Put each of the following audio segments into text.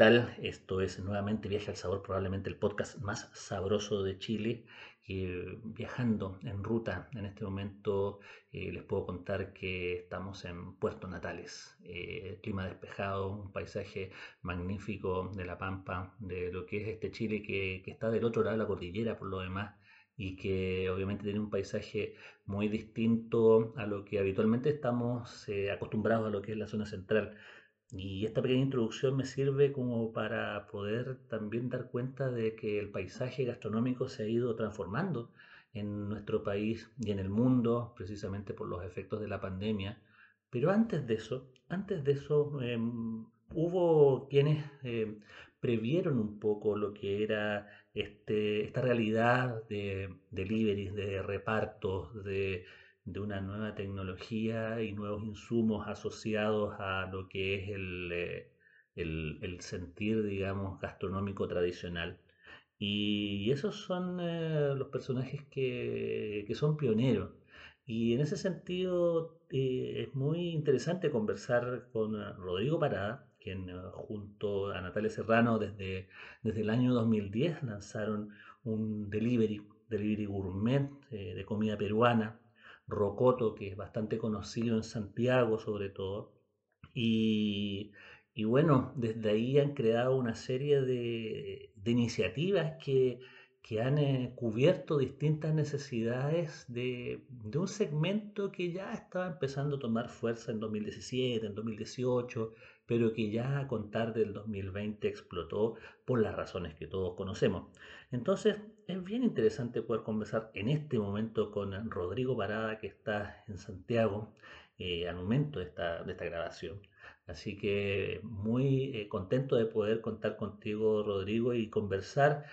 tal? Esto es nuevamente Viaje al Sabor, probablemente el podcast más sabroso de Chile. Eh, viajando en ruta, en este momento eh, les puedo contar que estamos en Puerto Natales, eh, clima despejado, un paisaje magnífico de la pampa, de lo que es este Chile que, que está del otro lado de la cordillera por lo demás y que obviamente tiene un paisaje muy distinto a lo que habitualmente estamos acostumbrados a lo que es la zona central. Y esta pequeña introducción me sirve como para poder también dar cuenta de que el paisaje gastronómico se ha ido transformando en nuestro país y en el mundo, precisamente por los efectos de la pandemia. Pero antes de eso, antes de eso, em, hubo quienes em, previeron un poco lo que era este, esta realidad de deliveries, de repartos, de de una nueva tecnología y nuevos insumos asociados a lo que es el, eh, el, sentir, digamos, gastronómico tradicional. Y esos son eh, los personajes que, que, son pioneros. Y en ese sentido eh, es muy interesante conversar con Rodrigo Parada, quien junto a Natalia Serrano desde, desde el año 2010 lanzaron un delivery, delivery gourmet de comida peruana, Rocoto, que es bastante conocido en Santiago sobre todo. Y, bueno, desde ahí han creado una serie de, iniciativas que, han eh, cubierto distintas necesidades de, un segmento que ya estaba empezando a tomar fuerza en 2017, en 2018, pero que ya a contar del 2020 explotó por las razones que todos conocemos. Entonces, es bien interesante poder conversar en este momento con Rodrigo Parada, que está en Santiago eh, al momento de esta, grabación. Así que muy eh, contento de poder contar contigo, Rodrigo, y conversar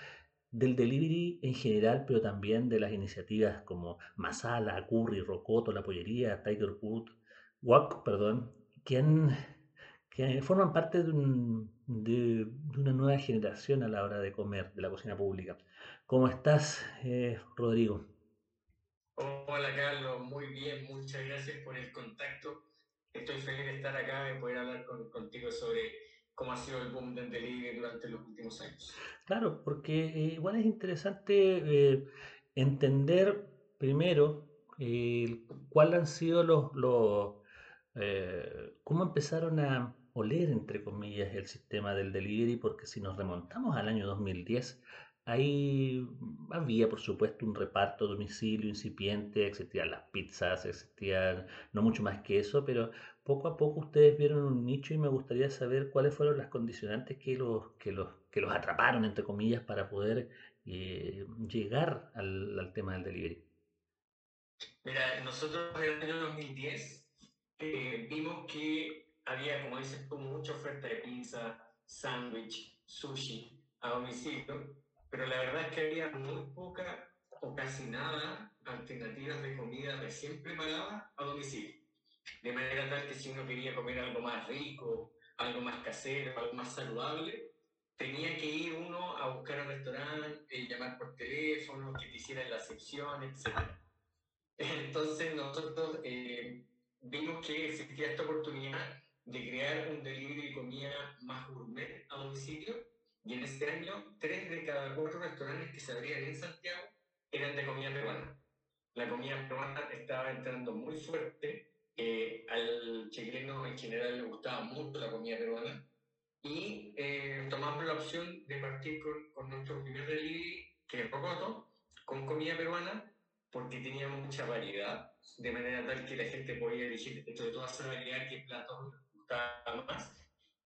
del delivery en general, pero también de las iniciativas como Masala, Curry, Rocoto, La Pollería, Tiger Wood, Wack, perdón, que forman parte de, una nueva generación a la hora de comer, de la cocina pública. ¿Cómo estás, eh, Rodrigo? Hola, Carlos. Muy bien. Muchas gracias por el contacto. Estoy feliz de estar acá y poder hablar contigo sobre cómo ha sido el boom del delivery durante los últimos años. Claro, porque eh, igual es interesante eh, entender primero cuáles han sido los, los cómo empezaron a, oler, entre comillas, el sistema del delivery, porque si nos remontamos al año 2010, ahí había, por supuesto, un reparto a domicilio incipiente, existían las pizzas, existían no mucho más que eso, pero poco a poco ustedes vieron un nicho y me gustaría saber cuáles fueron las condicionantes que los, que los, que los atraparon, entre comillas, para poder eh, llegar al, tema del delivery. Mira, nosotros en el año 2010 eh, vimos que había, como dices tú, mucha oferta de pizza, sándwich, sushi a domicilio, pero la verdad es que había muy poca o casi nada alternativas de comida recién preparada a domicilio. De manera tal que si uno quería comer algo más rico, algo más casero, algo más saludable, tenía que ir uno a buscar un restaurante, eh, llamar por teléfono, que te hicieran la sección, etc. Entonces nosotros eh, vimos que existía esta oportunidad de crear un delivery de comida más gourmet a domicilio y en este año tres de cada cuatro restaurantes que se abrían en Santiago eran de comida peruana. La comida peruana estaba entrando muy fuerte, eh, al chileno en general le gustaba mucho la comida peruana y eh, tomamos la opción de partir con, con nuestro primer delivery, que es Rocoto, con comida peruana porque tenía mucha variedad, de manera tal que la gente podía elegir entre toda esa variedad qué platos más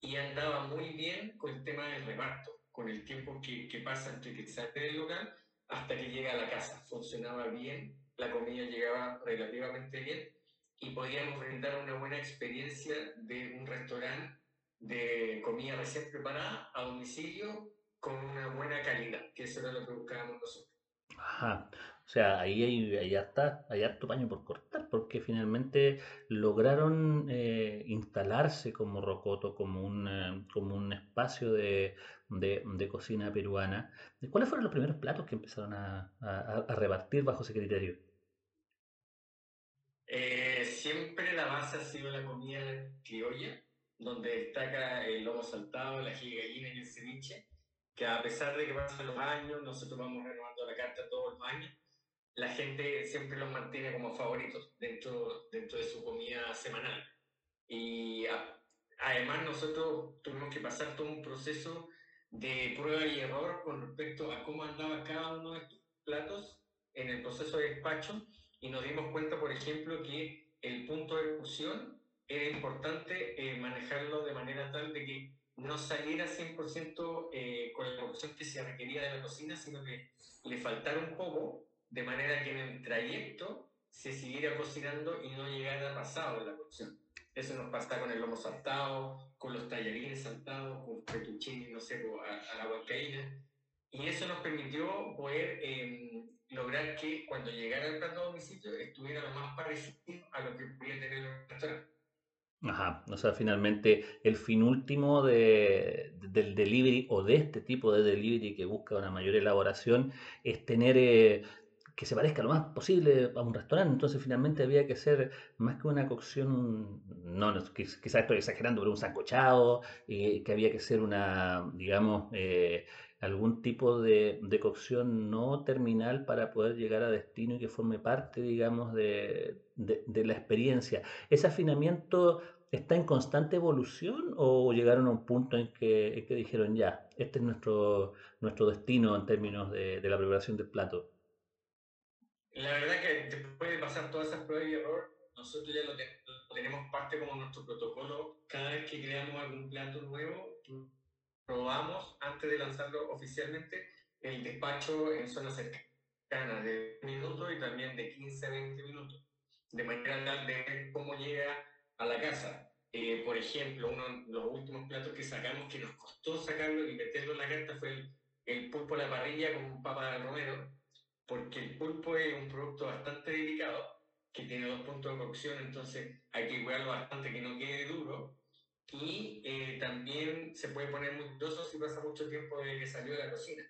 y andaba muy bien con el tema del reparto, con el tiempo que, que pasa entre que sale del local hasta que llega a la casa. Funcionaba bien, la comida llegaba relativamente bien y podíamos brindar una buena experiencia de un restaurante de comida recién preparada a domicilio con una buena calidad, que eso era lo que buscábamos nosotros. Ajá. O sea, ahí hay, hay, harta, hay harto paño por cortar, porque finalmente lograron eh, instalarse como Rocoto, como un, eh, como un espacio de, de, de, cocina peruana. ¿Cuáles fueron los primeros platos que empezaron a, a, a repartir bajo ese criterio? Eh, siempre la base ha sido la comida criolla, donde destaca el lomo saltado, la ají gallina y el ceviche, que a pesar de que pasan los años, nosotros vamos renovando la carta todos los años, la gente siempre los mantiene como favoritos dentro, dentro de su comida semanal. Y además nosotros tuvimos que pasar todo un proceso de prueba y error con respecto a cómo andaba cada uno de estos platos en el proceso de despacho y nos dimos cuenta, por ejemplo, que el punto de fusión era importante eh, manejarlo de manera tal de que no saliera 100% eh, con la cocción que se requería de la cocina, sino que le faltara un poco, de manera que en el trayecto se siguiera cocinando y no llegara pasado la cocción. Eso nos pasa con el lomo saltado, con los tallarines saltados, con fettuccine, no sé, a, a la huancaína. Y eso nos permitió poder eh, lograr que cuando llegara el plato a domicilio estuviera lo más parecido a lo que podía tener el restaurante. Ajá, o sea, finalmente el fin último de, del delivery o de este tipo de delivery que busca una mayor elaboración es tener eh, que se parezca lo más posible a un restaurante. Entonces, finalmente había que hacer más que una cocción, no, quizás estoy exagerando, pero un sancochado, eh, que había que ser una, digamos, eh, algún tipo de, de, cocción no terminal para poder llegar a destino y que forme parte, digamos, de, de, de, la experiencia. ¿Ese afinamiento está en constante evolución o llegaron a un punto en que, en que dijeron ya, este es nuestro, nuestro destino en términos de, la preparación del plato? La verdad que después de pasar todas esas pruebas y error, nosotros ya lo, lo tenemos parte como nuestro protocolo. Cada vez que creamos algún plato nuevo, probamos antes de lanzarlo oficialmente el despacho en zonas cercanas de minutos y también de 15 a 20 minutos, de manera tal de ver cómo llega a la casa. Eh, por ejemplo, uno de los últimos platos que sacamos, que nos costó sacarlo y meterlo en la carta, fue el, el pulpo a la parrilla con papa romero, porque el pulpo es un producto bastante delicado, que tiene dos puntos de cocción, entonces hay que cuidarlo bastante que no quede duro, y eh, también se puede poner muy duro si pasa mucho tiempo desde que salió de la cocina.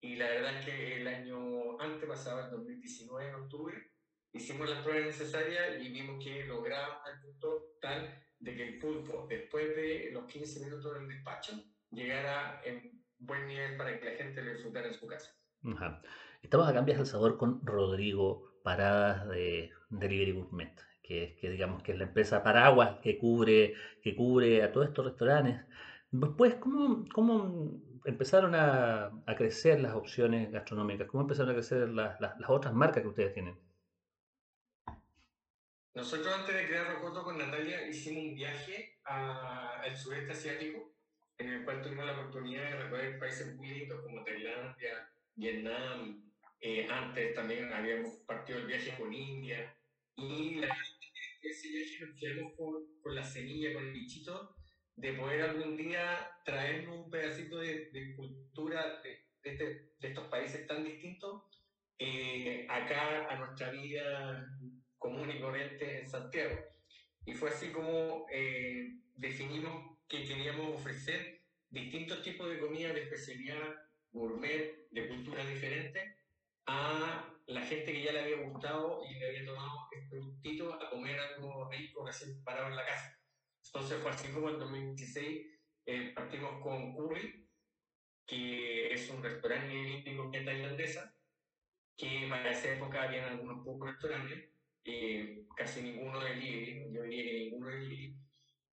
Y la verdad es que el año antes pasaba, el 2019, en octubre, hicimos las pruebas necesarias y vimos que lograba el punto tal de que el pulpo, después de los 15 minutos del despacho, llegara en buen nivel para que la gente lo disfrutara en su casa. Ajá. Estamos acá en Viaje al Sabor con Rodrigo Paradas de Delivery Gourmet que, que, digamos que es la empresa paraguas que cubre, que cubre a todos estos restaurantes. Después, ¿cómo, cómo empezaron a, a, crecer las opciones gastronómicas? ¿Cómo empezaron a crecer las, las, otras marcas que ustedes tienen? Nosotros antes de crear Rocoto con Natalia hicimos un viaje al sudeste asiático, en el cual tuvimos la oportunidad de recorrer países muy lindos como Tailandia, Vietnam, eh, antes también habíamos partido el viaje con India, y la ese viaje nos quedamos con, con, la semilla, con el bichito, de poder algún día traernos un pedacito de, de cultura de, de, este, de, estos países tan distintos eh, acá a nuestra vida común y corriente en Santiago. Y fue así como eh, definimos que queríamos ofrecer distintos tipos de comida de especialidad gourmet, de culturas diferentes, a la gente que ya le había gustado y le había tomado este gustito a comer algo rico recién parado en la casa. Entonces fue así como en 2016 eh, partimos con Curry, que es un restaurante de comida tailandesa, que para esa época había algunos pocos restaurantes, eh, casi ninguno de delivery, yo diría que ninguno de delivery.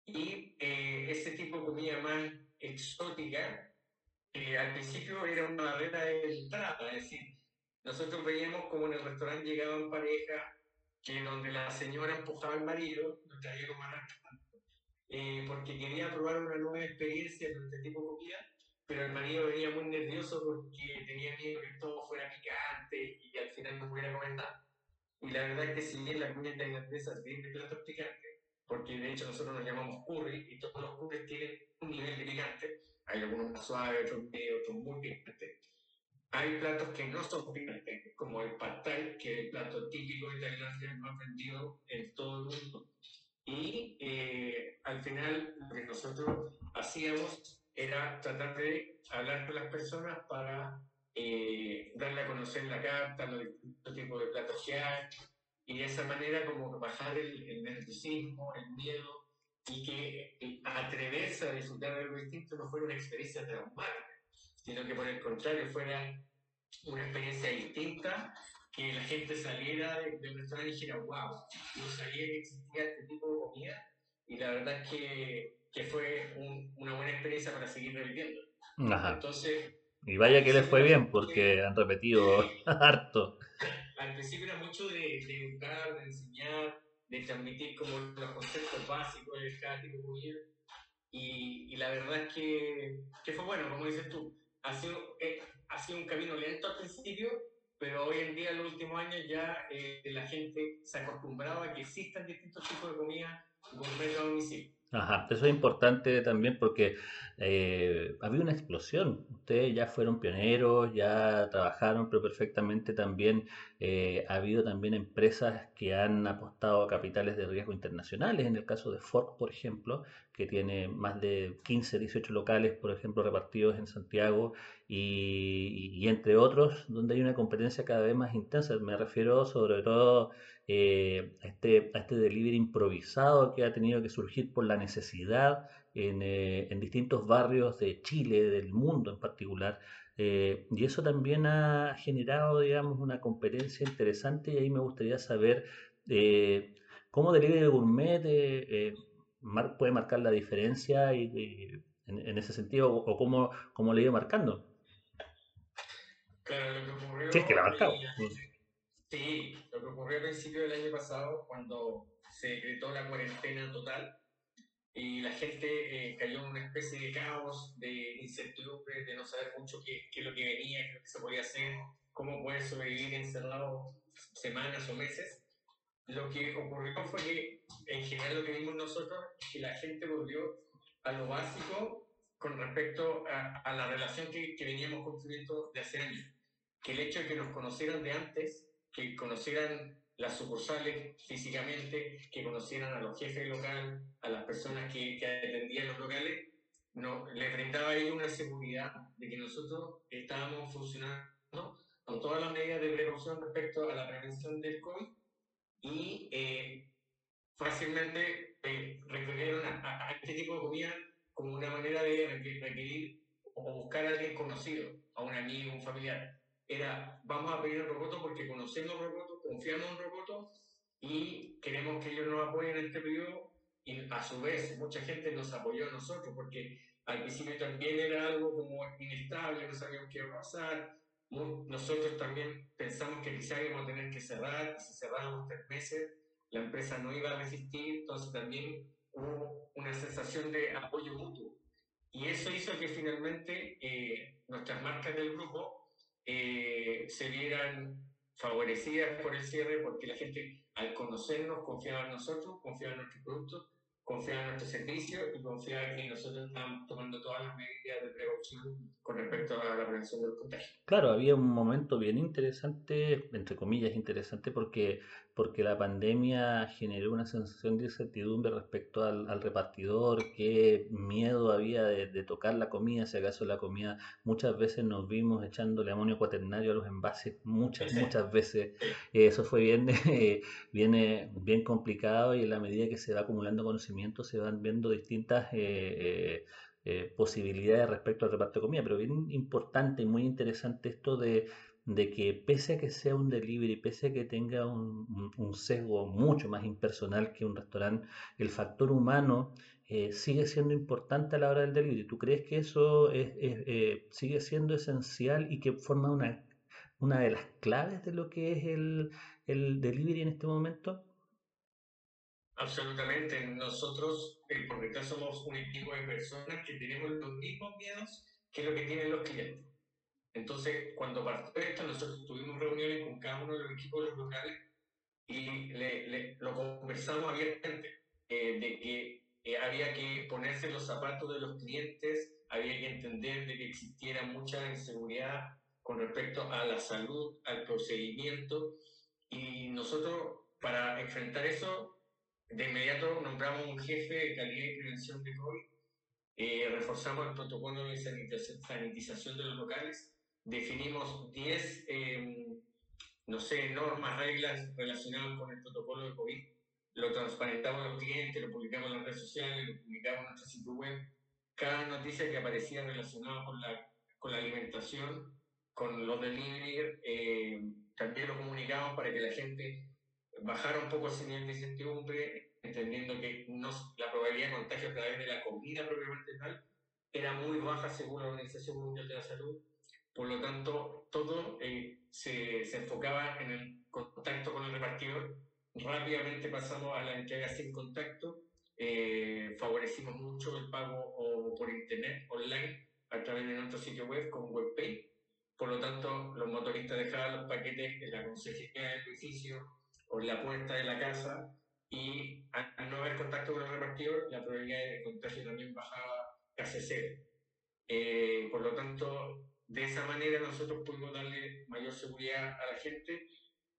Y eh, ese tipo de comida más exótica, al principio era una barrera de entrada, es decir, nosotros veíamos como en el restaurante llegaban parejas que donde la señora empujaba al marido, lo traía como eh, porque quería probar una nueva experiencia en este tipo de comida, pero el marido venía muy nervioso porque tenía miedo que todo fuera picante y al final no pudiera comer nada. Y la verdad es que si bien la comida tailandesa tiene platos picantes, porque de hecho nosotros nos llamamos curry y todos los curries tienen un nivel de picante. Hay algunos más suaves, otros medio, otros muy picantes. Hay platos que no son picantes, como el pad thai, que es el plato típico de Tailandia más vendido en todo el mundo. Y eh, al final lo que nosotros hacíamos era tratar de hablar con las personas para eh, darle a conocer la carta, los distintos tipos de platos que hay, y de esa manera como bajar el, el nerviosismo, el miedo, y que atreverse a disfrutar de algo distinto no fuera una experiencia traumática, sino que por el contrario fuera una experiencia distinta, que la gente saliera de, de restaurante y dijera, wow, no sabía que existía este tipo de comida, y la verdad es que, que fue un, una buena experiencia para seguir reviviendo. Ajá. Entonces, Y vaya que les fue bien, porque han repetido harto. al principio era mucho de, de educar, de enseñar, de transmitir como los conceptos básicos de cada tipo de comida. Y, y la verdad es que, que fue bueno, como dices tú, ha sido, eh, ha sido un camino lento al principio, pero hoy en día, en los últimos años, ya eh, la gente se ha acostumbrado a que existan distintos tipos de comida gourmet a domicilio. Ajá, eso es importante también porque eh, había una explosión. Ustedes ya fueron pioneros, ya trabajaron, pero perfectamente también eh, ha habido también empresas que han apostado a capitales de riesgo internacionales. En el caso de Ford, por ejemplo, que tiene más de 15, 18 locales, por ejemplo, repartidos en Santiago y, entre otros, donde hay una competencia cada vez más intensa. Me refiero sobre todo eh, a, este, a este delivery improvisado que ha tenido que surgir por la necesidad en, eh, en distintos barrios de Chile, del mundo en particular. Eh, y eso también ha generado, digamos, una competencia interesante y ahí me gustaría saber eh, cómo Delivery Gourmet eh, mar- puede marcar la diferencia y, y en, en ese sentido o, o cómo, cómo le ha ido marcando. Claro, lo que ocurrió, Sí, es que la ha marcado. y- sí, lo que ocurrió a principios del año pasado, cuando se decretó la cuarentena total, y la gente eh, cayó en una especie de caos, de incertidumbre, de no saber mucho qué, qué es lo que venía, qué es lo que se podía hacer, cómo poder sobrevivir encerrado semanas o meses. Lo que ocurrió fue que, en general, lo que vimos nosotros es que la gente volvió a lo básico con respecto a, a la relación que, que veníamos construyendo de hace años. Que el hecho de que nos conocieran de antes, que conocieran las sucursales físicamente, que conocieran a los jefes local, a las personas que, que atendían los locales, no, les brindaba ahí una seguridad de que nosotros estábamos funcionando con todas las medidas de precaución respecto a la prevención del COVID y eh, fácilmente eh, recurrieron a, a- este tipo de comida como una manera de requerir, o buscar a alguien conocido, a un amigo, un familiar. Era, vamos a pedir el roboto porque conocemos roboto, confiamos en roboto y queremos que ellos nos apoyen en este periodo y a su vez mucha gente nos apoyó a nosotros porque al principio también era algo como inestable, no sabíamos qué iba a pasar. Nosotros también pensamos que quizá íbamos a tener que cerrar, si cerrábamos tres meses, la empresa no iba a resistir, entonces también hubo una sensación de apoyo mutuo. Y eso hizo que finalmente eh, nuestras marcas del grupo eh, se vieran favorecidas por el cierre porque la gente al conocernos confiaba en nosotros, confiaba en nuestros productos, confiaba en nuestro servicio y confiaba que nosotros estábamos tomando todas las medidas de precaución con respecto a la prevención del contagio. Claro, había un momento bien interesante, entre comillas interesante, porque, porque la pandemia generó una sensación de incertidumbre respecto al, al repartidor, qué miedo había de, de tocar la comida, si acaso la comida, muchas veces nos vimos echándole amonio cuaternario a los envases, muchas, muchas veces. Eh, Eso fue bien, eh, bien, bien complicado y en la medida que se va acumulando conocimiento se van viendo distintas... eh, posibilidades respecto al reparto de comida, pero bien importante y muy interesante esto de, de que pese a que sea un delivery, pese a que tenga un, sesgo mucho más impersonal que un restaurante, el factor humano eh, sigue siendo importante a la hora del delivery. ¿Tú crees que eso es- es, eh, sigue siendo esencial y que forma una, una de las claves de lo que es el, el delivery en este momento? Absolutamente. Nosotros, eh, por detrás, somos un equipo de personas que tenemos los mismos miedos que lo que tienen los clientes. Entonces, cuando partió esto, nosotros tuvimos reuniones con cada uno de los equipos de los locales y le, le- lo conversamos abiertamente. eh, de que eh, había que ponerse los zapatos de los clientes, había que entender de que existiera mucha inseguridad con respecto a la salud, al procedimiento, y nosotros para enfrentar eso, de inmediato nombramos un jefe de calidad y prevención de COVID, eh, reforzamos el protocolo de sanitización de los locales, definimos 10, em, no sé, normas, reglas relacionadas con el protocolo de COVID, lo transparentamos a los clientes, lo publicamos en las redes sociales, lo publicamos en nuestro sitio web. Cada noticia que aparecía relacionada con la, con la alimentación, con los delivery, eh, también lo comunicamos para que la gente bajara un poco ese nivel de incertidumbre, entendiendo que no, la probabilidad de contagio a través de la comida propiamente tal era muy baja según la Organización Mundial de la Salud. Por lo tanto, todo eh, se, se, enfocaba en el contacto con el repartidor. Rápidamente pasamos a la entrega sin contacto. Eh, favorecimos mucho el pago o por internet, online, a través de nuestro sitio web con WebPay. Por lo tanto, los motoristas dejaban los paquetes en la consejería del edificio o en la puerta de la casa y al no haber contacto con el repartidor, la probabilidad de contagio también bajaba casi cero. Eh, por lo tanto, de esa manera nosotros pudimos darle mayor seguridad a la gente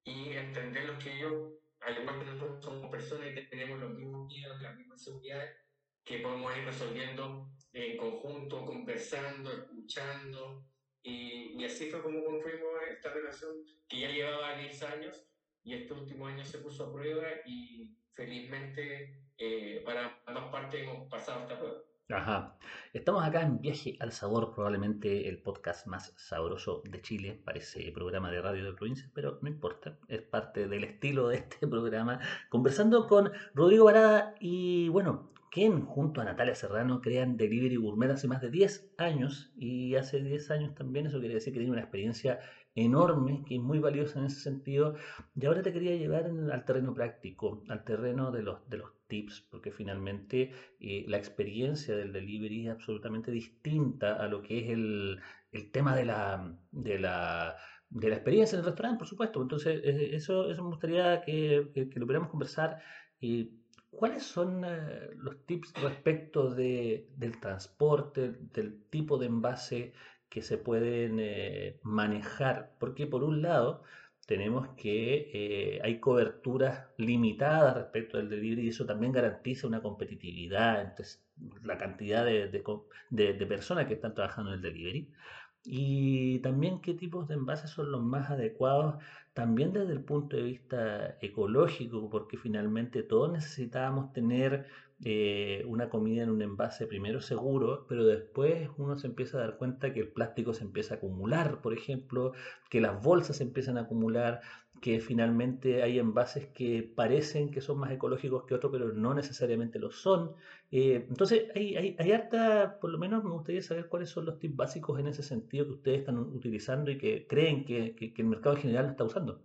y entender que ellos, al igual que nosotros somos personas y tenemos los mismos miedos, las mismas seguridades, que podemos ir resolviendo en conjunto, conversando, escuchando. Y, así fue como construimos esta relación que ya llevaba 10 años y este último año se puso a prueba y felizmente eh, para ambas partes hemos pasado esta prueba. Ajá. Estamos acá en Viaje al Sabor, probablemente el podcast más sabroso de Chile, parece programa de radio de provincia, pero no importa, es parte del estilo de este programa. Conversando con Rodrigo Barada y bueno, Ken junto a Natalia Serrano crean Delivery Gourmet hace más de 10 años y hace 10 años también eso quiere decir que tiene una experiencia enorme, que es muy valiosa en ese sentido. Y ahora te quería llevar al terreno práctico, al terreno de los, de los tips, porque finalmente eh, la experiencia del delivery es absolutamente distinta a lo que es el, el tema de la, de la de la experiencia en el restaurante, por supuesto. Entonces, eh, eso, eso me gustaría que, que, lo pudiéramos conversar. y ¿Cuáles son eh, los tips respecto de, del transporte, del tipo de envase que se pueden eh, manejar, porque por un lado tenemos que eh, hay coberturas limitadas respecto del delivery y eso también garantiza una competitividad entre la cantidad de, de, de, personas que están trabajando en el delivery. Y también qué tipos de envases son los más adecuados también desde el punto de vista ecológico, porque finalmente todos necesitábamos tener eh, una comida en un envase primero seguro, pero después uno se empieza a dar cuenta que el plástico se empieza a acumular, por ejemplo, que las bolsas se empiezan a acumular, que finalmente hay envases que parecen que son más ecológicos que otros, pero no necesariamente lo son. Eh, entonces, hay, hay, harta, por lo menos me gustaría saber cuáles son los tips básicos en ese sentido que ustedes están utilizando y que creen que, que, que el mercado en general lo está usando.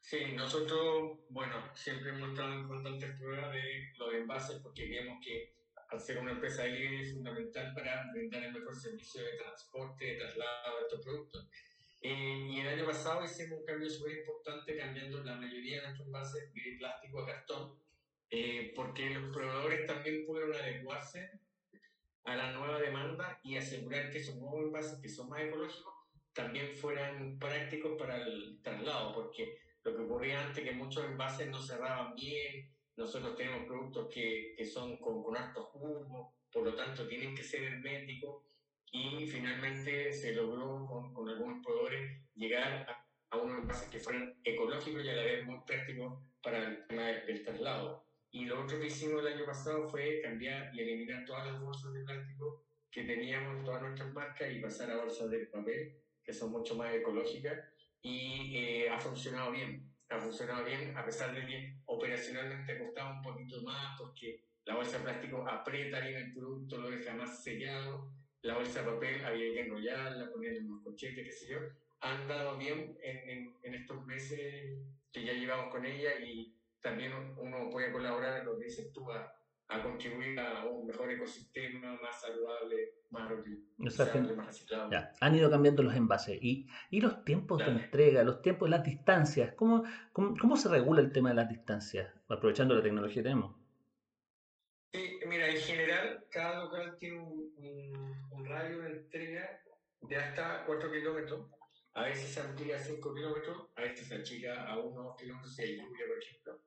Sí, nosotros, bueno, siempre hemos estado en constantes pruebas de los envases porque creemos que al ser una empresa líder es fundamental para brindar el mejor servicio de transporte, de traslado de estos productos. Eh, y el año pasado hicimos un cambio súper importante cambiando la mayoría de nuestros envases de plástico a cartón, eh, porque los proveedores también pudieron adecuarse a la nueva demanda y asegurar que esos nuevos envases, que son más ecológicos, también fueran prácticos para el traslado, porque lo que ocurría antes que muchos envases no cerraban bien, nosotros tenemos productos que, que son con, con alto jugo, por lo tanto tienen que ser herméticos. Y finalmente se logró con, con algunos proveedores llegar a, a, unos envases que fueran ecológicos y a la vez muy prácticos para el tema del traslado. Y lo otro que hicimos el año pasado fue cambiar y eliminar todas las bolsas de plástico que teníamos en todas nuestras marcas y pasar a bolsas de papel, que son mucho más ecológicas y eh, ha funcionado bien. Ha funcionado bien, a pesar de que operacionalmente ha costado un poquito más porque la bolsa de plástico aprieta bien el producto, lo deja más sellado. La bolsa de papel había que enrollarla, ponerle unos cochetes, qué sé yo. Han dado bien en, en, estos meses que ya llevamos con ella y también uno puede colaborar, lo que dices tú, a, a contribuir a un mejor ecosistema, más saludable, más reutilizable, más reciclable. Ya. Han ido cambiando los envases. ¿Y, y los tiempos de entrega, los tiempos, las distancias? ¿Cómo, ¿Cómo, cómo, se regula el tema de las distancias? Aprovechando la tecnología que tenemos. Sí, mira, en general, cada local tiene un, un, radio de entrega de hasta 4 kilómetros. A veces se amplía a 5 kilómetros, a veces se achica a 1 kilómetros si hay lluvia, por ejemplo.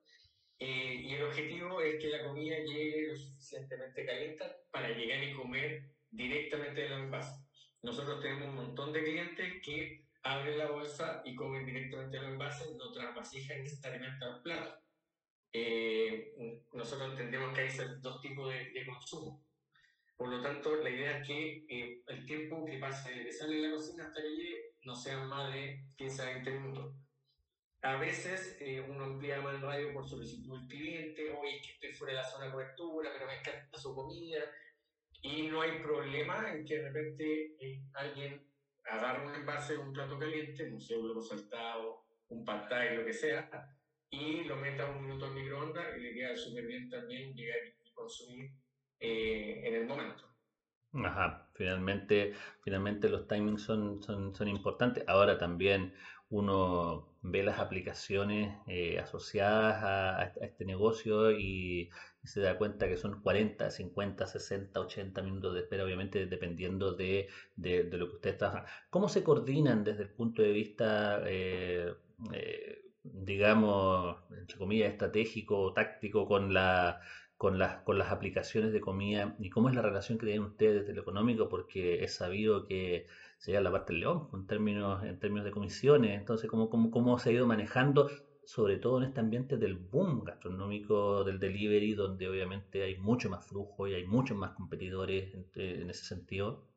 Eh, y el objetivo es que la comida llegue lo suficientemente caliente para llegar y comer directamente de los envases. Nosotros tenemos un montón de clientes que abren la bolsa y comen directamente de los envases, no tras vasijas necesariamente al plato. Eh, nosotros entendemos que hay dos tipos de, consumo. Por lo tanto, la idea es que eh, el tiempo que pase de que sale de la cocina hasta que llegue no sea más de 15 a 20 minutos. A veces eh, uno más el radio por solicitud del cliente, oye, que estoy fuera de la zona de cobertura, pero me encanta su comida. Y no hay problema en que de repente eh, alguien agarre un envase, un plato caliente, un pseudo saltado, un pantalla, lo que sea, y lo meta un minuto en microondas y le queda súper bien también llegar y consumir eh, en el momento. Ajá, finalmente, finalmente los timings son, son, son importantes. Ahora también uno ve las aplicaciones eh, asociadas a, este negocio y, se da cuenta que son 40, 50, 60, 80 minutos de espera, obviamente dependiendo de, lo que ustedes trabajan. ¿Cómo se coordinan desde el punto de vista, eh, eh, digamos, entre comillas, estratégico o táctico con la con las, con las aplicaciones de comida y cómo es la relación que tienen ustedes desde lo económico, porque es sabido que sería la parte del león en términos, en términos de comisiones. Entonces, ¿cómo, cómo, cómo se ha ido manejando, sobre todo en este ambiente del boom gastronómico del delivery, donde obviamente hay mucho más flujo y hay muchos más competidores en, ese sentido?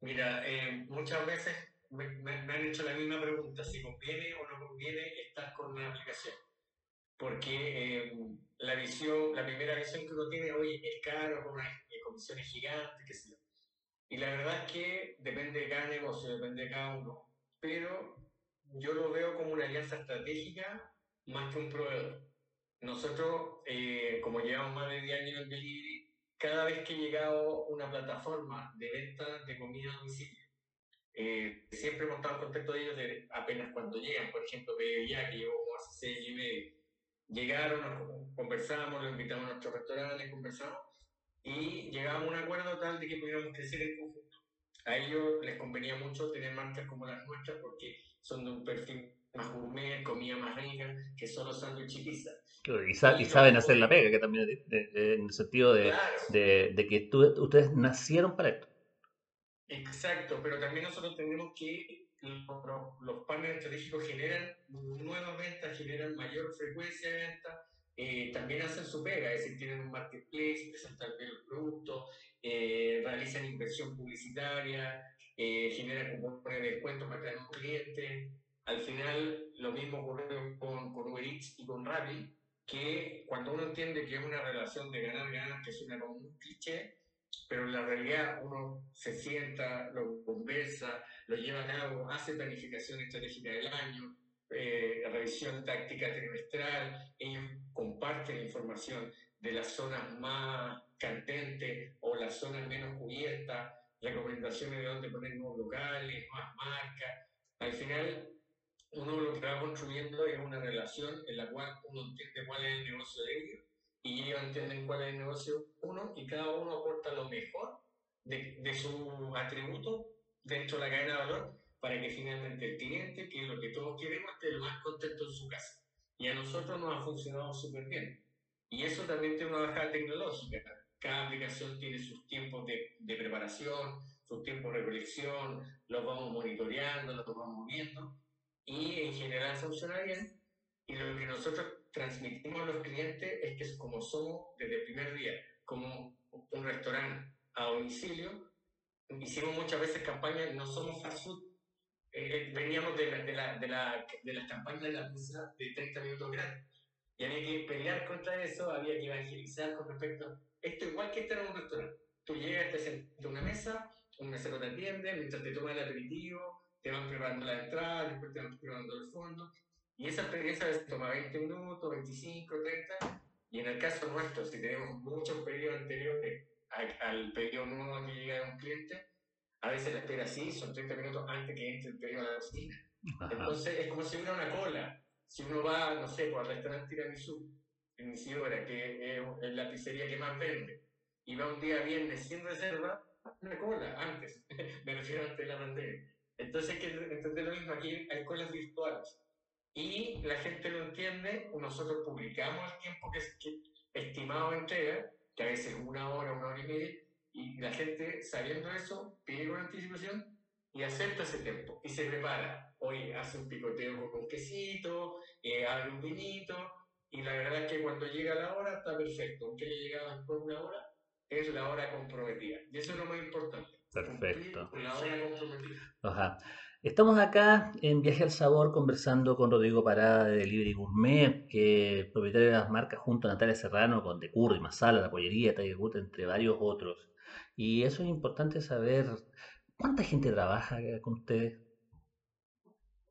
Mira, eh, muchas veces me, han hecho la misma pregunta, si conviene o no conviene estar con una aplicación. Porque eh, la visión, la primera visión que uno tiene, hoy es caro, con unas comisiones gigantes, sé yo. Y la verdad es que depende de cada negocio, depende de cada uno. Pero yo lo veo como una alianza estratégica más que un proveedor. Nosotros, eh, como llevamos más de 10 años en delivery, cada vez que he llegado una plataforma de venta de comida a domicilio, eh, siempre hemos estado en contacto de ellos apenas cuando llegan. Por ejemplo, ya que llevo hace 6 y medio. Llegaron, conversamos, lo invitamos a nuestro restaurante, conversamos y llegamos a un acuerdo tal de que pudiéramos crecer en conjunto. A ellos les convenía mucho tener marcas como las nuestras porque son de un perfil más gourmet, comida más rica, que solo sándwich y pizza. Y, saben hacer la pega, que también en el sentido de, de, que ustedes nacieron para esto. Exacto, pero también nosotros tenemos que los, los partners estratégicos generan nuevas ventas, generan mayor frecuencia de ventas, eh, también hacen su pega, es decir, tienen un marketplace, presentan bien el producto, eh, realizan inversión publicitaria, eh, generan cupones de descuento para cada cliente. Al final, lo mismo ocurre con, con Uber Eats y con Rappi, que cuando uno entiende que es una relación de ganar-ganar, que suena como un cliché, pero en la realidad uno se sienta, lo conversa, lo lleva a cabo, hace planificación estratégica del año, eh, revisión táctica trimestral, ellos comparten información de las zonas más candentes o las zonas menos cubiertas, recomendaciones de dónde poner nuevos locales, más marcas. Al final, uno lo que va construyendo es una relación en la cual uno entiende cuál es el negocio de ellos y ellos entienden cuál es el negocio uno y cada uno aporta lo mejor de, de su atributo dentro de la cadena de valor para que finalmente el cliente, que es lo que todos queremos, esté lo más contento en su casa. Y a nosotros nos ha funcionado súper bien. Y eso también tiene una bajada tecnológica. Cada aplicación tiene sus tiempos de, de preparación, sus tiempos de recolección, los vamos monitoreando, los vamos viendo. Y en general funciona bien. Y lo que nosotros transmitimos a los clientes es que como somos desde el primer día, como un restaurante a domicilio, hicimos muchas veces campañas, no somos fast food, eh, veníamos de, la, de, la, de, la, de las campañas de la pizza de 30 minutos gratis. Y había que pelear contra eso, había que evangelizar con respecto a esto, igual que estar en un restaurante. Tú llegas, te sientas en una mesa, un mesero te atiende, mientras te toman el aperitivo, te van preparando la entrada, después te van preparando el fondo. Y esa experiencia a toma 20 minutos, 25, 30, Y en el caso nuestro, si tenemos muchos pedidos anteriores al, pedido nuevo que llega de un cliente, a veces la espera así, son 30 minutos antes que entre el pedido a la cocina. Entonces es como si hubiera una cola. Si uno va, no sé, por el restaurante Tiramisú, en Isidora, que es la pizzería que más vende, y va un día viernes sin reserva, una cola antes, me refiero antes de la pandemia. Entonces hay que entender lo mismo, aquí hay colas virtuales. Y la gente lo entiende, nosotros publicamos el tiempo que, es, que estimado de entrega, que a veces una hora, una hora y media, y la gente sabiendo eso pide una anticipación y acepta ese tiempo y se prepara. Hoy hace un picoteo con quesito, eh, abre un vinito y la verdad es que cuando llega la hora está perfecto. Aunque haya llegado después de una hora, es la hora comprometida. Y eso es lo más importante. Perfecto. La hora comprometida. Ajá. Estamos acá en Viaje al Sabor conversando con Rodrigo Parada de Delivery Gourmet, que es propietario de las marcas junto a Natalia Serrano con De Curry, Masala, La Pollería, Tiger Wood, entre varios otros. Y eso es importante saber. ¿Cuánta gente trabaja con ustedes?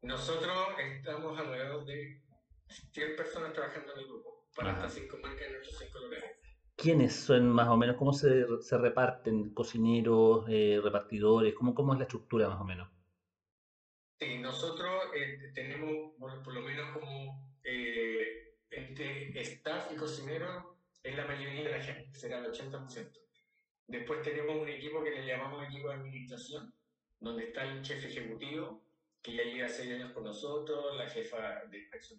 Nosotros estamos alrededor de 100 personas trabajando en el grupo para estas cinco marcas en nuestros cinco lugares. ¿Quiénes son más o menos? ¿Cómo se, se reparten? ¿Cocineros, eh, repartidores? ¿Cómo, ¿Cómo es la estructura más o menos? Sí, nosotros eh, tenemos por lo menos como eh, entre staff y cocinero es la mayoría de la gente, será el 80%. Después tenemos un equipo que le llamamos equipo de administración, donde está el chef ejecutivo, que ya lleva seis años con nosotros, la jefa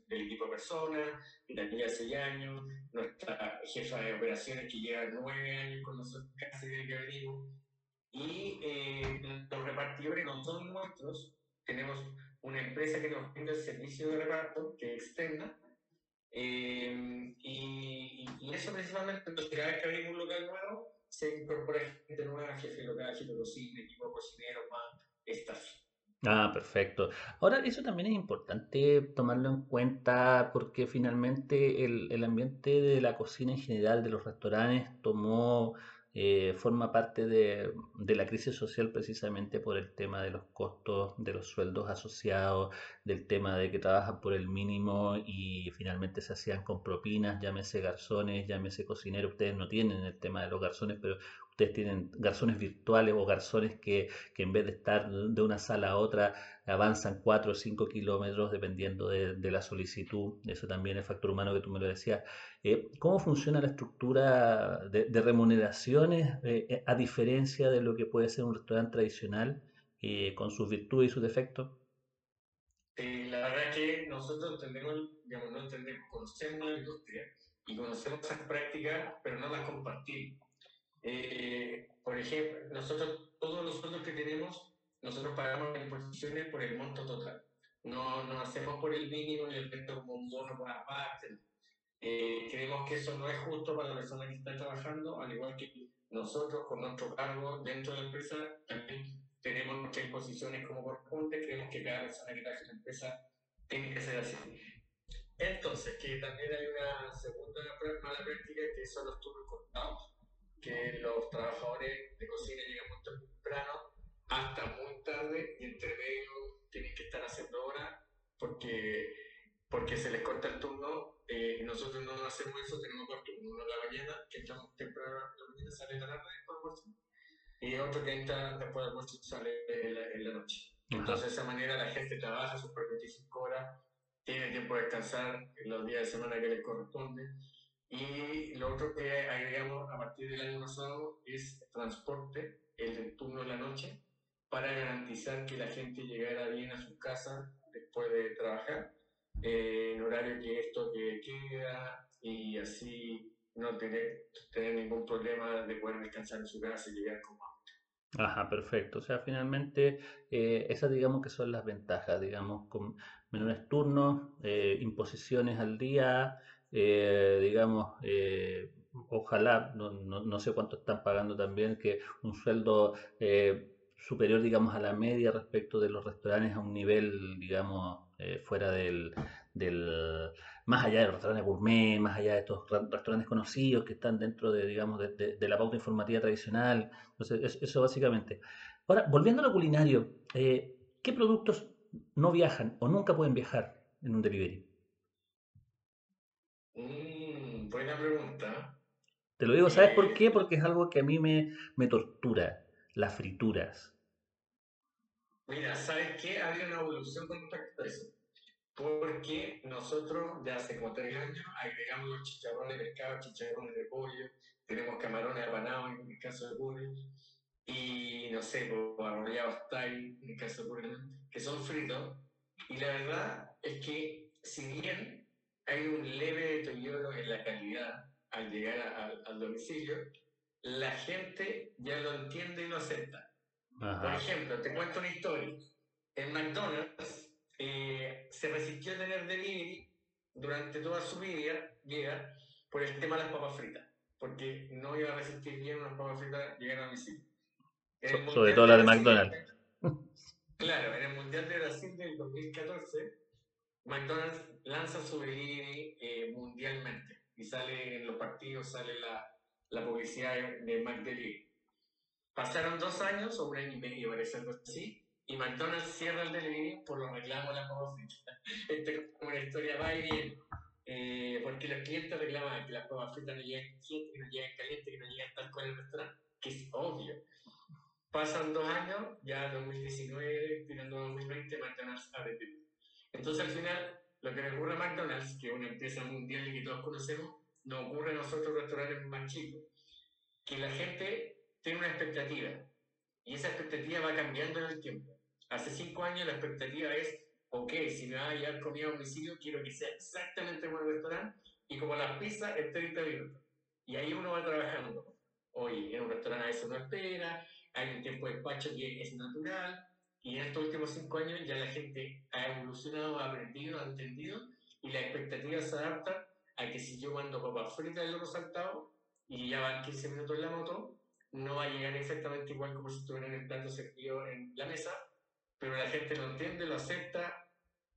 del equipo de personas, que también lleva seis años, nuestra jefa de operaciones que lleva nueve años con nosotros, casi desde que venimos. Y eh, los repartidores no son nuestros, tenemos una empresa que nos brinda el servicio de reparto, que es externa, eh, y, y, eso principalmente, entonces cada vez que abrimos un local nuevo, se incorpora jefe local, jefe de cocina, equipo de cocineros, más staff. Ah, perfecto. Ahora, eso también es importante tomarlo en cuenta porque finalmente el, el ambiente de la cocina en general, de los restaurantes, tomó eh, forma parte de, de, la crisis social precisamente por el tema de los costos de los sueldos asociados, del tema de que trabajan por el mínimo y finalmente se hacían con propinas, llámese garzones, llámese cocineros, ustedes no tienen el tema de los garzones, pero ustedes tienen garzones virtuales o garzones que, que en vez de estar de una sala a otra avanzan 4 o 5 kilómetros dependiendo de, de, la solicitud, eso también es factor humano que tú me lo decías. Eh, ¿Cómo funciona la estructura de, de remuneraciones eh, eh, a diferencia de lo que puede ser un restaurante tradicional eh, con sus virtudes y sus defectos? la verdad es que nosotros entendemos, digamos, no entendemos, conocemos la industria y conocemos esas prácticas, pero no las compartimos. Por ejemplo, nosotros, todos los sueldos que tenemos nosotros pagamos las imposiciones por el monto total. No, no hacemos por el mínimo y el resto como un bono por aparte. Eh, creemos que eso no es justo para la persona que está trabajando, al igual que nosotros con nuestro cargo dentro de la empresa también tenemos nuestras imposiciones como corresponde. Creemos que cada persona que trabaja en la empresa tiene que ser así. Entonces, que también hay una segunda mala práctica que son los turnos cortados, que los trabajadores de cocina llegan muy temprano hasta muy tarde y entre medio tienen que estar haciendo horas porque, porque se les corta el turno eh, y nosotros no hacemos eso, tenemos dos turnos, uno de la mañana, que entramos temprano en la mañana, sale la tarde después del almuerzo, y otro que entra después del almuerzo sale en la, en la noche. Entonces, de esa manera la gente trabaja sus 25 horas, tiene tiempo de descansar en los días de semana que les corresponde. Y lo otro que agregamos a partir del año pasado es transporte, el turno en la noche, para garantizar que la gente llegara bien a su casa después de trabajar, eh, en horario que esto que queda y así no tener, tener ningún problema de poder descansar en su casa y llegar como antes. Ajá, perfecto. O sea, finalmente eh, esas digamos que son las ventajas, digamos, con menores turnos, eh, imposiciones al día, eh, digamos, eh, ojalá, no, no, no, sé cuánto están pagando también, que un sueldo eh, superior, digamos, a la media respecto de los restaurantes a un nivel, digamos, eh, fuera del, del, más allá de los restaurantes gourmet, más allá de estos restaurantes conocidos que están dentro de, digamos, de, de, la pauta informativa tradicional. Entonces, eso, eso, básicamente. Ahora, volviendo a lo culinario, eh, ¿qué productos no viajan o nunca pueden viajar en un delivery? Mm, Buena pregunta. Te lo digo, ¿sabes por eh, qué? Porque es algo que a mí me, me tortura, las frituras. Mira, ¿sabes qué? Había una evolución con respecto a eso. Porque nosotros de hace como tres años agregamos los chicharrones de pescado, chicharrones de pollo, tenemos camarones apanados en el caso de pollo, y no sé, arrollados style en el caso de pollo, que son fritos. Y la verdad es que, si bien hay un leve deterioro en la calidad al llegar al domicilio, la gente ya lo entiende y lo acepta. Por ejemplo, te cuento una historia. En McDonald's eh, se resistió a tener delivery durante toda su vida, vida por el tema de las papas fritas, porque no iba a resistir bien unas papas fritas llegar a sitio. sobre todo la de McDonald's. Claro, en el Mundial de Brasil del 2014, McDonald's lanza su delivery eh, mundialmente y sale en los partidos, sale la, la publicidad de McDelivery. Pasaron dos años o un año y medio, parece algo así, y McDonald's cierra el delivery por los reclamos de la fritas. Esto es una historia va y bien. Eh, porque los clientes reclaman que las papas fritas no llegan calientes, que no llegan calientes, que no llegan tal cual el restaurante, que es obvio. Pasan dos años, ya 2019, tirando 2020, McDonald's abre Entonces al final, lo que le ocurre a McDonald's, que es una empresa mundial y que todos conocemos, no ocurre a nosotros restaurantes más chicos. Que la gente tiene una expectativa y esa expectativa va cambiando en el tiempo. Hace cinco años la expectativa es, ok, si me va a llevar comida a domicilio, quiero que sea exactamente como el restaurante y como las pizzas en 30 minutos. Y ahí uno va trabajando. Hoy en un restaurante a veces no espera, hay un tiempo de despacho que es natural, y en estos últimos cinco años ya la gente ha evolucionado, ha aprendido, ha entendido, y la expectativa se adapta a que si yo mando papas fritas de loco saltado y ya van 15 minutos en la moto, no va a llegar exactamente igual como si estuviera en el plato servido en la mesa, pero la gente lo entiende, lo acepta,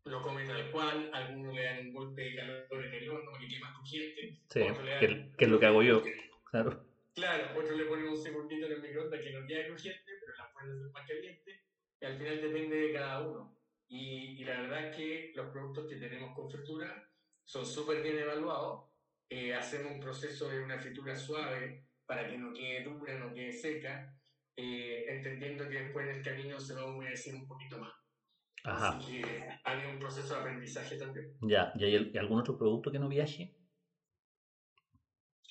lo come tal cual, algunos le dan un golpe de calor en el horno que quema crujiente, sí, que, que, es lo que hago yo, claro. Claro, otros le ponen un segundito en el microondas que no queda crujiente, pero la hacer más caliente, al final depende de cada uno. Y, y la verdad es que los productos que tenemos con fritura son súper bien evaluados, eh, hacemos un proceso de una fritura suave, para que no quede dura, no quede seca, eh, entendiendo que después en el camino se va a humedecer un poquito más. Ajá. Así que hay un proceso de aprendizaje también. Ya, ¿y hay algún otro producto que no viaje?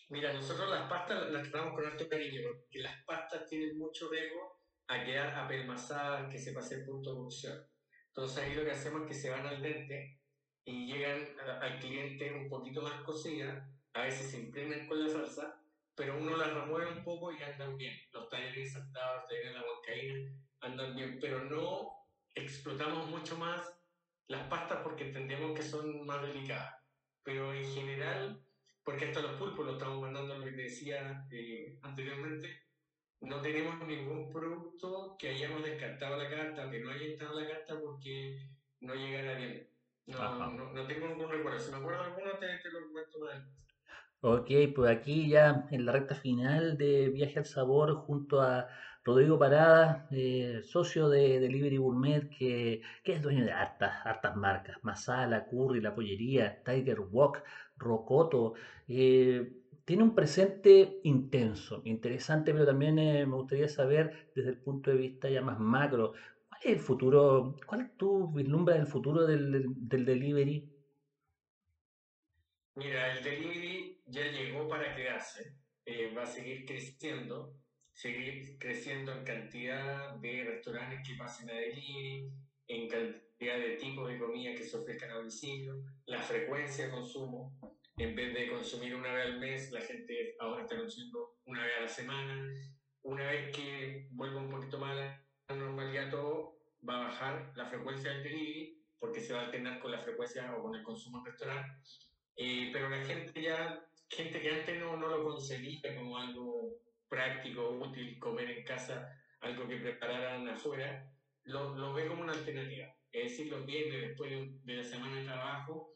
Mira, nosotros las pastas las tratamos con alto cariño, porque las pastas tienen mucho riesgo a quedar apelmazadas, que se pase el punto de cocción. Entonces ahí lo que hacemos es que se van al dente y llegan al cliente un poquito más cocidas, a veces se imprimen con la salsa pero uno las remueve un poco y andan bien. Los talleres saltados, los talleres de la huascaína andan bien, pero no explotamos mucho más las pastas porque entendemos que son más delicadas. Pero en general, porque hasta los pulpos los estamos mandando, lo que te decía eh, anteriormente, no tenemos ningún producto que hayamos descartado la carta, que no haya entrado la carta porque no llegara bien. No, no, tengo ningún recuerdo. Si me acuerdo alguno, te, te lo comento más. Ok, pues aquí ya en la recta final de Viaje al Sabor junto a Rodrigo Parada, eh, socio de Delivery Gourmet, que, que, es dueño de hartas, hartas marcas, Masala, Curry, La Pollería, Tiger Walk, Rocoto. Eh, tiene un presente intenso, interesante, pero también eh, me gustaría saber desde el punto de vista ya más macro, ¿cuál es el futuro, cuál es tu vislumbra del futuro del, del delivery? Mira, el delivery ya llegó para quedarse, eh, va a seguir creciendo, seguir creciendo en cantidad de restaurantes que pasen a delivery, en cantidad de tipos de comida que se ofrezcan a domicilio, la frecuencia de consumo. En vez de consumir una vez al mes, la gente ahora está consumiendo una vez a la semana. Una vez que vuelva un poquito más la normalidad todo, va a bajar la frecuencia del delivery porque se va a alternar con la frecuencia o con el consumo en restaurante. Eh, pero la gente ya gente que antes no, no lo concebía como algo práctico, útil, comer en casa, algo que prepararan afuera, lo, lo ve como una alternativa. Es decir, los viernes después de, la semana de trabajo,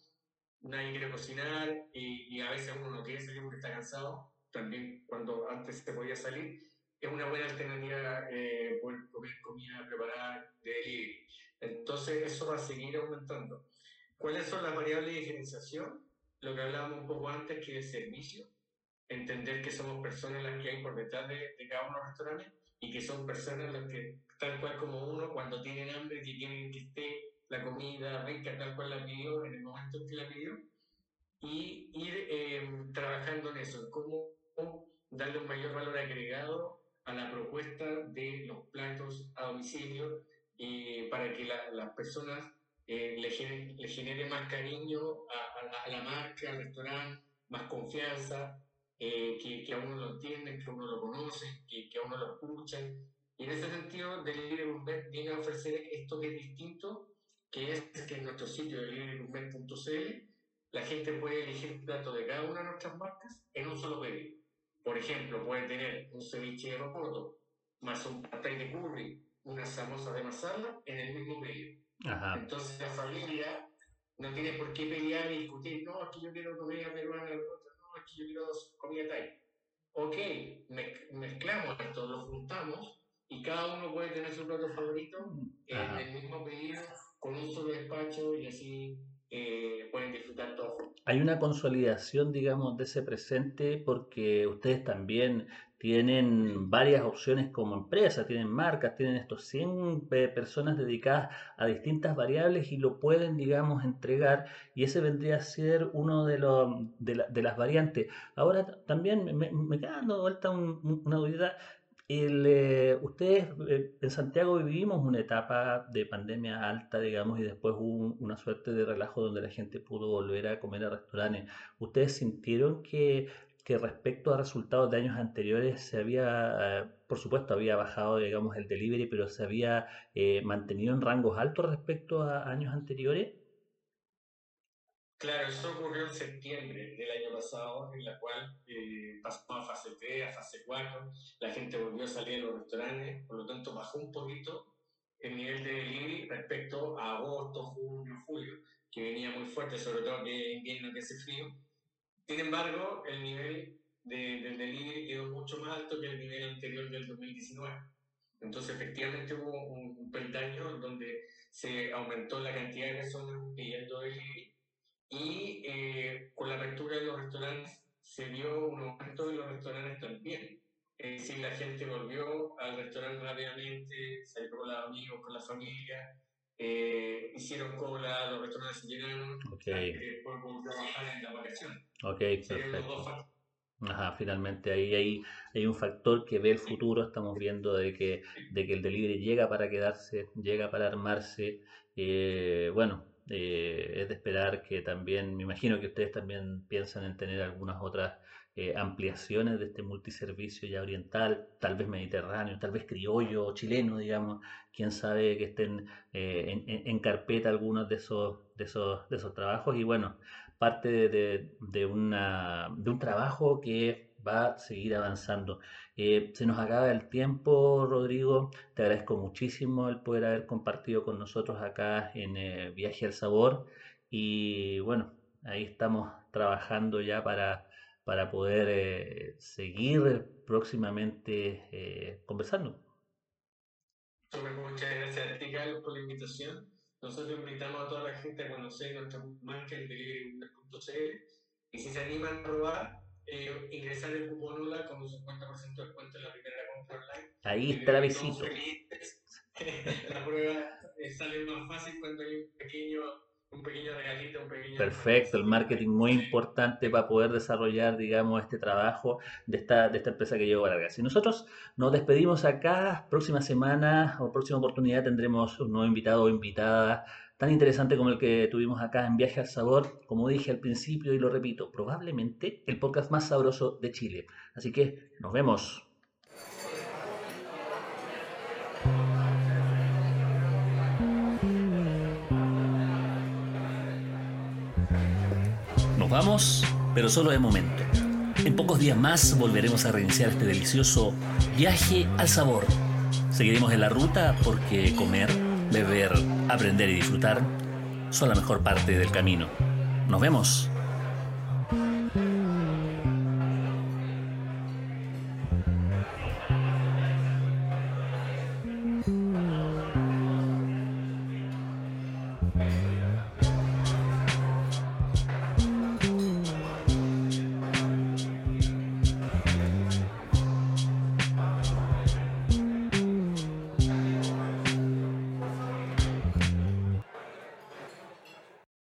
nadie quiere cocinar y, y, a veces uno no quiere salir porque está cansado, también cuando antes se podía salir, es una buena alternativa eh, poder comer comida preparada de delivery. Entonces eso va a seguir aumentando. ¿Cuáles son las variables de diferenciación? lo que hablábamos un poco antes, que es servicio. Entender que somos personas las que hay por detrás de, de cada uno de los restaurantes y que son personas las que, tal cual como uno, cuando tienen hambre, que quieren que esté la comida rica tal cual la pidió, en el momento en que la pidió, y ir eh, trabajando en eso, cómo darle un mayor valor agregado a la propuesta de los platos a domicilio y para que las personas eh, le, genere, le, genere, más cariño a, a, la marca, al restaurante, más confianza, eh, que, que, a uno lo entienden, que a uno lo conoce, que, que a uno lo escuchan. Y en ese sentido, Delivery viene a ofrecer esto que es distinto, que es que en nuestro sitio deliverygourmet.cl la gente puede elegir plato de cada una de nuestras marcas en un solo pedido. Por ejemplo, puede tener un ceviche de rocoto, más un patay de curry, una samosa de masala en el mismo pedido. Entonces la familia no tiene por qué pelear y discutir, no, aquí yo quiero comida peruana, no, aquí yo quiero comida thai. Ok, mezclamos esto, lo juntamos y cada uno puede tener su plato favorito en el mismo pedido con un solo despacho y así eh, pueden disfrutar todo. Hay una consolidación, digamos, de ese presente porque ustedes también tienen varias opciones como empresa, tienen marcas, tienen estos 100 personas dedicadas a distintas variables y lo pueden, digamos, entregar y ese vendría a ser uno de, los, de, las variantes. Ahora también me, me queda dando vuelta una duda el, eh, ustedes eh, en Santiago vivimos una etapa de pandemia alta, digamos, y después hubo una suerte de relajo donde la gente pudo volver a comer a restaurantes. ¿Ustedes sintieron que, que respecto a resultados de años anteriores se había, eh, por supuesto, había bajado, digamos, el delivery, pero se había mantenido en rangos altos respecto a años anteriores? Claro, eso ocurrió en septiembre del año pasado, en la cual eh, pasó a fase 3, a fase 4, la gente volvió a salir a los restaurantes, por lo tanto bajó un poquito el nivel de delivery respecto a agosto, junio, julio, que venía muy fuerte, sobre todo que invierno que hace frío. Sin embargo, el nivel de, del delivery quedó mucho más alto que el nivel anterior del 2019. Entonces, efectivamente hubo un, un peldaño donde se aumentó la cantidad de personas pidiendo delivery y eh, con la apertura de los restaurantes se dio un aumento de los restaurantes también. Es decir, la gente volvió al restaurante rápidamente, salió con los amigos, con la familia, eh, hicieron cola, los restaurantes se llenaron, okay. y después volvió a bajar en la vacación. Ok, perfecto. Ajá, finalmente ahí hay, hay un factor que ve el futuro, estamos viendo de que, de que el delivery llega para quedarse, llega para armarse. Eh, bueno, eh, es de esperar que también, me imagino que ustedes también piensan en tener algunas otras eh, ampliaciones de este multiservicio ya oriental, tal vez mediterráneo, tal vez criollo, chileno, digamos, quién sabe que estén eh, en, carpeta algunos de esos, de, esos, de esos trabajos y bueno, parte de, de, una, de un trabajo que va a seguir avanzando. Eh, se nos acaba el tiempo, Rodrigo. Te agradezco muchísimo el poder haber compartido con nosotros acá en eh, Viaje al Sabor. Y bueno, ahí estamos trabajando ya para, para poder eh, seguir próximamente conversando. Muchas gracias a ti, Carlos, por la invitación. Nosotros invitamos a toda la gente a conocer nuestra marca en delivery.cl y si se animan a probar, eh, ingresar el cupón ULA con un 50% de descuento en la primera compra online. Ahí está la visita. la prueba eh, sale más fácil cuando hay un pequeño, un pequeño regalito, un pequeño... Perfecto, el marketing muy importante para poder desarrollar, digamos, este trabajo de esta, de esta empresa que llegó a larga. Si nosotros nos despedimos acá, próxima semana o próxima oportunidad tendremos un nuevo invitado o invitada tan interesante como el que tuvimos acá en Viaje al Sabor, como dije al principio y lo repito, probablemente el podcast más sabroso de Chile. Así que nos vemos. Nos vamos, pero solo de momento. En pocos días más volveremos a reiniciar este delicioso viaje al sabor. Seguiremos en la ruta porque comer beber, aprender y disfrutar son la mejor parte del camino. Nos vemos.